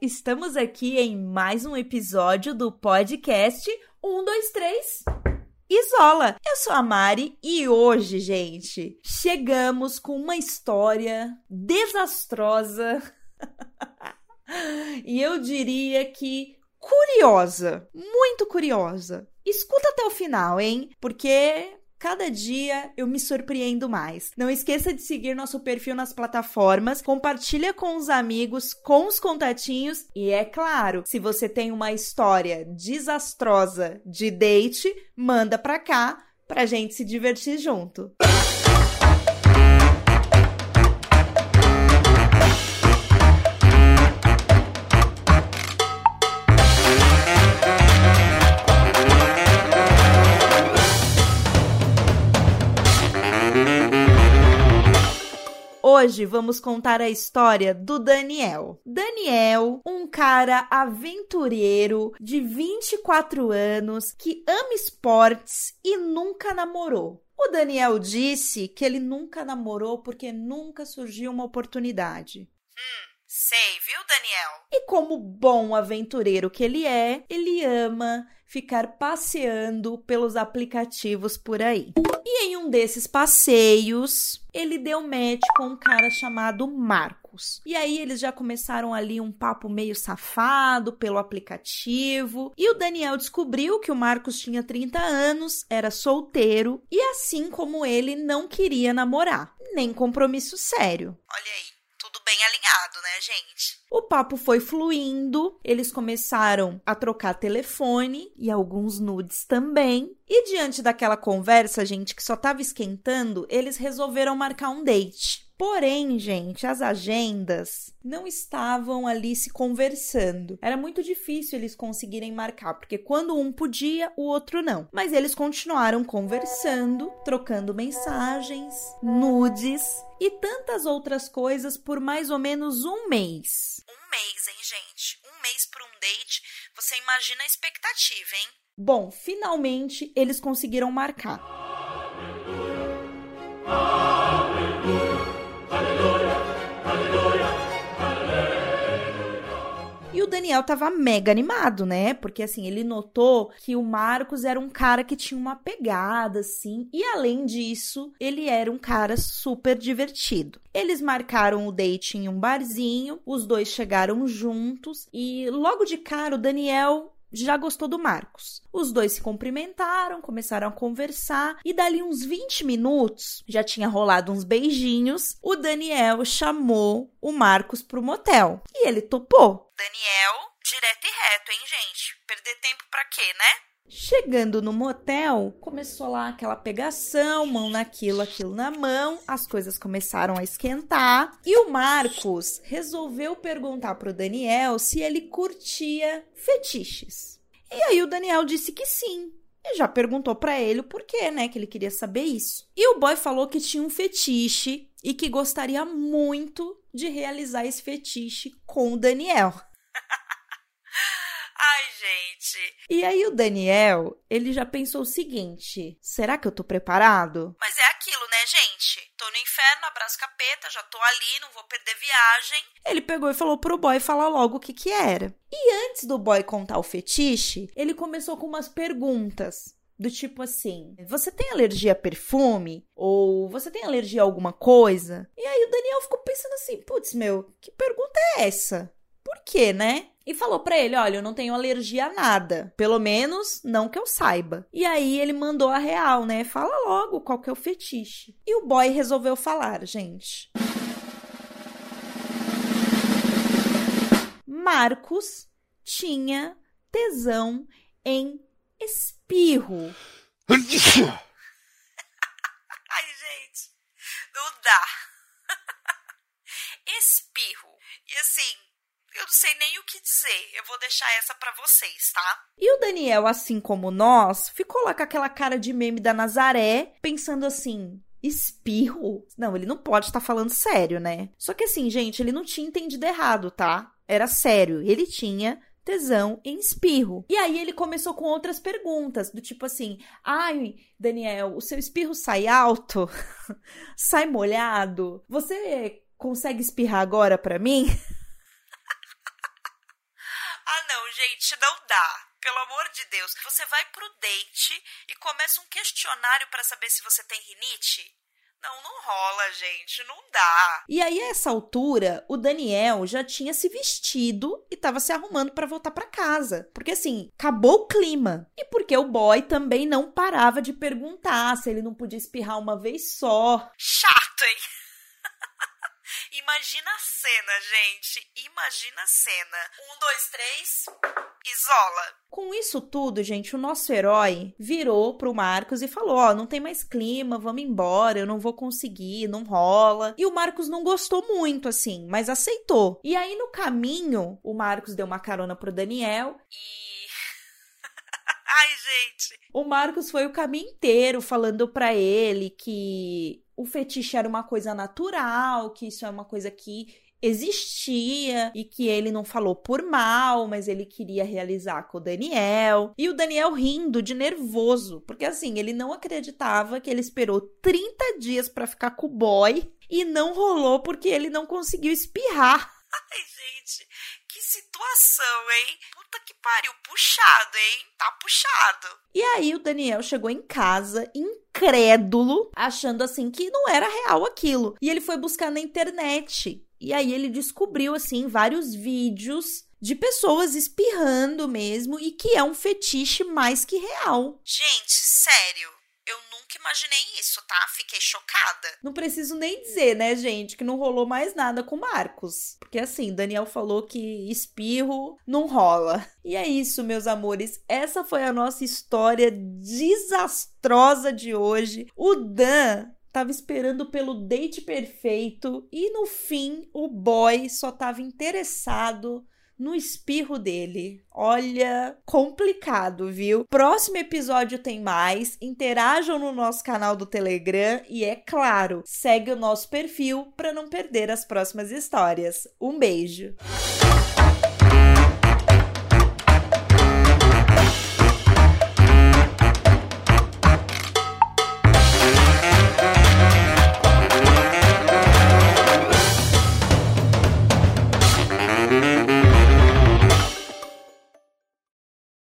estamos aqui em mais um episódio do podcast 123 Isola. Eu sou a Mari e hoje, gente, chegamos com uma história desastrosa e eu diria que curiosa, muito curiosa. Escuta até o final, hein? Porque Cada dia eu me surpreendo mais. Não esqueça de seguir nosso perfil nas plataformas, compartilha com os amigos, com os contatinhos e é claro, se você tem uma história desastrosa de date, manda pra cá pra gente se divertir junto. Hoje vamos contar a história do Daniel. Daniel, um cara aventureiro de 24 anos que ama esportes e nunca namorou. O Daniel disse que ele nunca namorou porque nunca surgiu uma oportunidade. Hum, sei, viu, Daniel? E como bom aventureiro que ele é, ele ama ficar passeando pelos aplicativos por aí. E em um desses passeios, ele deu match com um cara chamado Marcos. E aí eles já começaram ali um papo meio safado pelo aplicativo. E o Daniel descobriu que o Marcos tinha 30 anos, era solteiro e assim como ele não queria namorar, nem compromisso sério. Olha aí bem alinhado, né, gente? O papo foi fluindo, eles começaram a trocar telefone e alguns nudes também. E diante daquela conversa, gente, que só tava esquentando, eles resolveram marcar um date. Porém, gente, as agendas não estavam ali se conversando. Era muito difícil eles conseguirem marcar, porque quando um podia, o outro não. Mas eles continuaram conversando, trocando mensagens, nudes e tantas outras coisas por mais ou menos um mês. Um mês, hein, gente? Um mês para um date. Você imagina a expectativa, hein? Bom, finalmente eles conseguiram marcar. Daniel tava mega animado, né? Porque assim, ele notou que o Marcos era um cara que tinha uma pegada, assim. E além disso, ele era um cara super divertido. Eles marcaram o date em um barzinho, os dois chegaram juntos e logo de cara o Daniel já gostou do Marcos. Os dois se cumprimentaram, começaram a conversar e dali uns 20 minutos, já tinha rolado uns beijinhos, o Daniel chamou o Marcos pro motel e ele topou. Daniel, direto e reto, hein, gente? Perder tempo pra quê, né? Chegando no motel, começou lá aquela pegação, mão naquilo, aquilo na mão, as coisas começaram a esquentar e o Marcos resolveu perguntar pro Daniel se ele curtia fetiches. E aí o Daniel disse que sim. E já perguntou para ele o porquê, né, que ele queria saber isso. E o boy falou que tinha um fetiche e que gostaria muito de realizar esse fetiche com o Daniel. Gente. E aí o Daniel, ele já pensou o seguinte: será que eu tô preparado? Mas é aquilo, né, gente? Tô no inferno, abraço capeta, já tô ali, não vou perder viagem. Ele pegou e falou pro boy falar logo o que que era. E antes do boy contar o fetiche, ele começou com umas perguntas. Do tipo assim, você tem alergia a perfume? Ou você tem alergia a alguma coisa? E aí o Daniel ficou pensando assim, putz, meu, que pergunta é essa? Por quê, né? E falou para ele: Olha, eu não tenho alergia a nada. Pelo menos não que eu saiba. E aí ele mandou a real, né? Fala logo qual que é o fetiche. E o boy resolveu falar, gente. Marcos tinha tesão em espirro. Ai, gente, não dá. espirro. E assim, eu não sei nem o que dizer. Eu vou deixar essa para vocês, tá? E o Daniel, assim como nós, ficou lá com aquela cara de meme da Nazaré, pensando assim: espirro? Não, ele não pode estar tá falando sério, né? Só que assim, gente, ele não tinha entendido errado, tá? Era sério. Ele tinha tesão em espirro. E aí ele começou com outras perguntas, do tipo assim: "Ai, Daniel, o seu espirro sai alto? sai molhado? Você consegue espirrar agora para mim?" Não, gente, não dá. Pelo amor de Deus. Você vai pro date e começa um questionário para saber se você tem rinite? Não, não rola, gente, não dá. E aí, a essa altura, o Daniel já tinha se vestido e tava se arrumando para voltar para casa. Porque assim, acabou o clima. E porque o boy também não parava de perguntar se ele não podia espirrar uma vez só. Chato, hein? Imagina a cena, gente. Imagina a cena. Um, dois, três. Isola. Com isso tudo, gente, o nosso herói virou pro Marcos e falou: Ó, oh, não tem mais clima, vamos embora, eu não vou conseguir, não rola. E o Marcos não gostou muito, assim, mas aceitou. E aí no caminho, o Marcos deu uma carona pro Daniel e. Ai, gente. O Marcos foi o caminho inteiro falando para ele que o fetiche era uma coisa natural, que isso é uma coisa que existia e que ele não falou por mal, mas ele queria realizar com o Daniel. E o Daniel rindo de nervoso, porque assim, ele não acreditava que ele esperou 30 dias para ficar com o boy e não rolou porque ele não conseguiu espirrar. Ai, gente, que situação, hein? Puta que pariu, puxado, hein? Tá puxado. E aí o Daniel chegou em casa incrédulo, achando assim que não era real aquilo. E ele foi buscar na internet. E aí ele descobriu assim vários vídeos de pessoas espirrando mesmo e que é um fetiche mais que real. Gente, sério, eu nunca imaginei isso, tá? Fiquei chocada. Não preciso nem dizer, né, gente, que não rolou mais nada com Marcos. Porque assim, Daniel falou que espirro não rola. E é isso, meus amores. Essa foi a nossa história desastrosa de hoje. O Dan tava esperando pelo date perfeito e no fim o boy só tava interessado no espirro dele. Olha, complicado, viu? Próximo episódio tem mais. Interajam no nosso canal do Telegram e é claro, segue o nosso perfil para não perder as próximas histórias. Um beijo.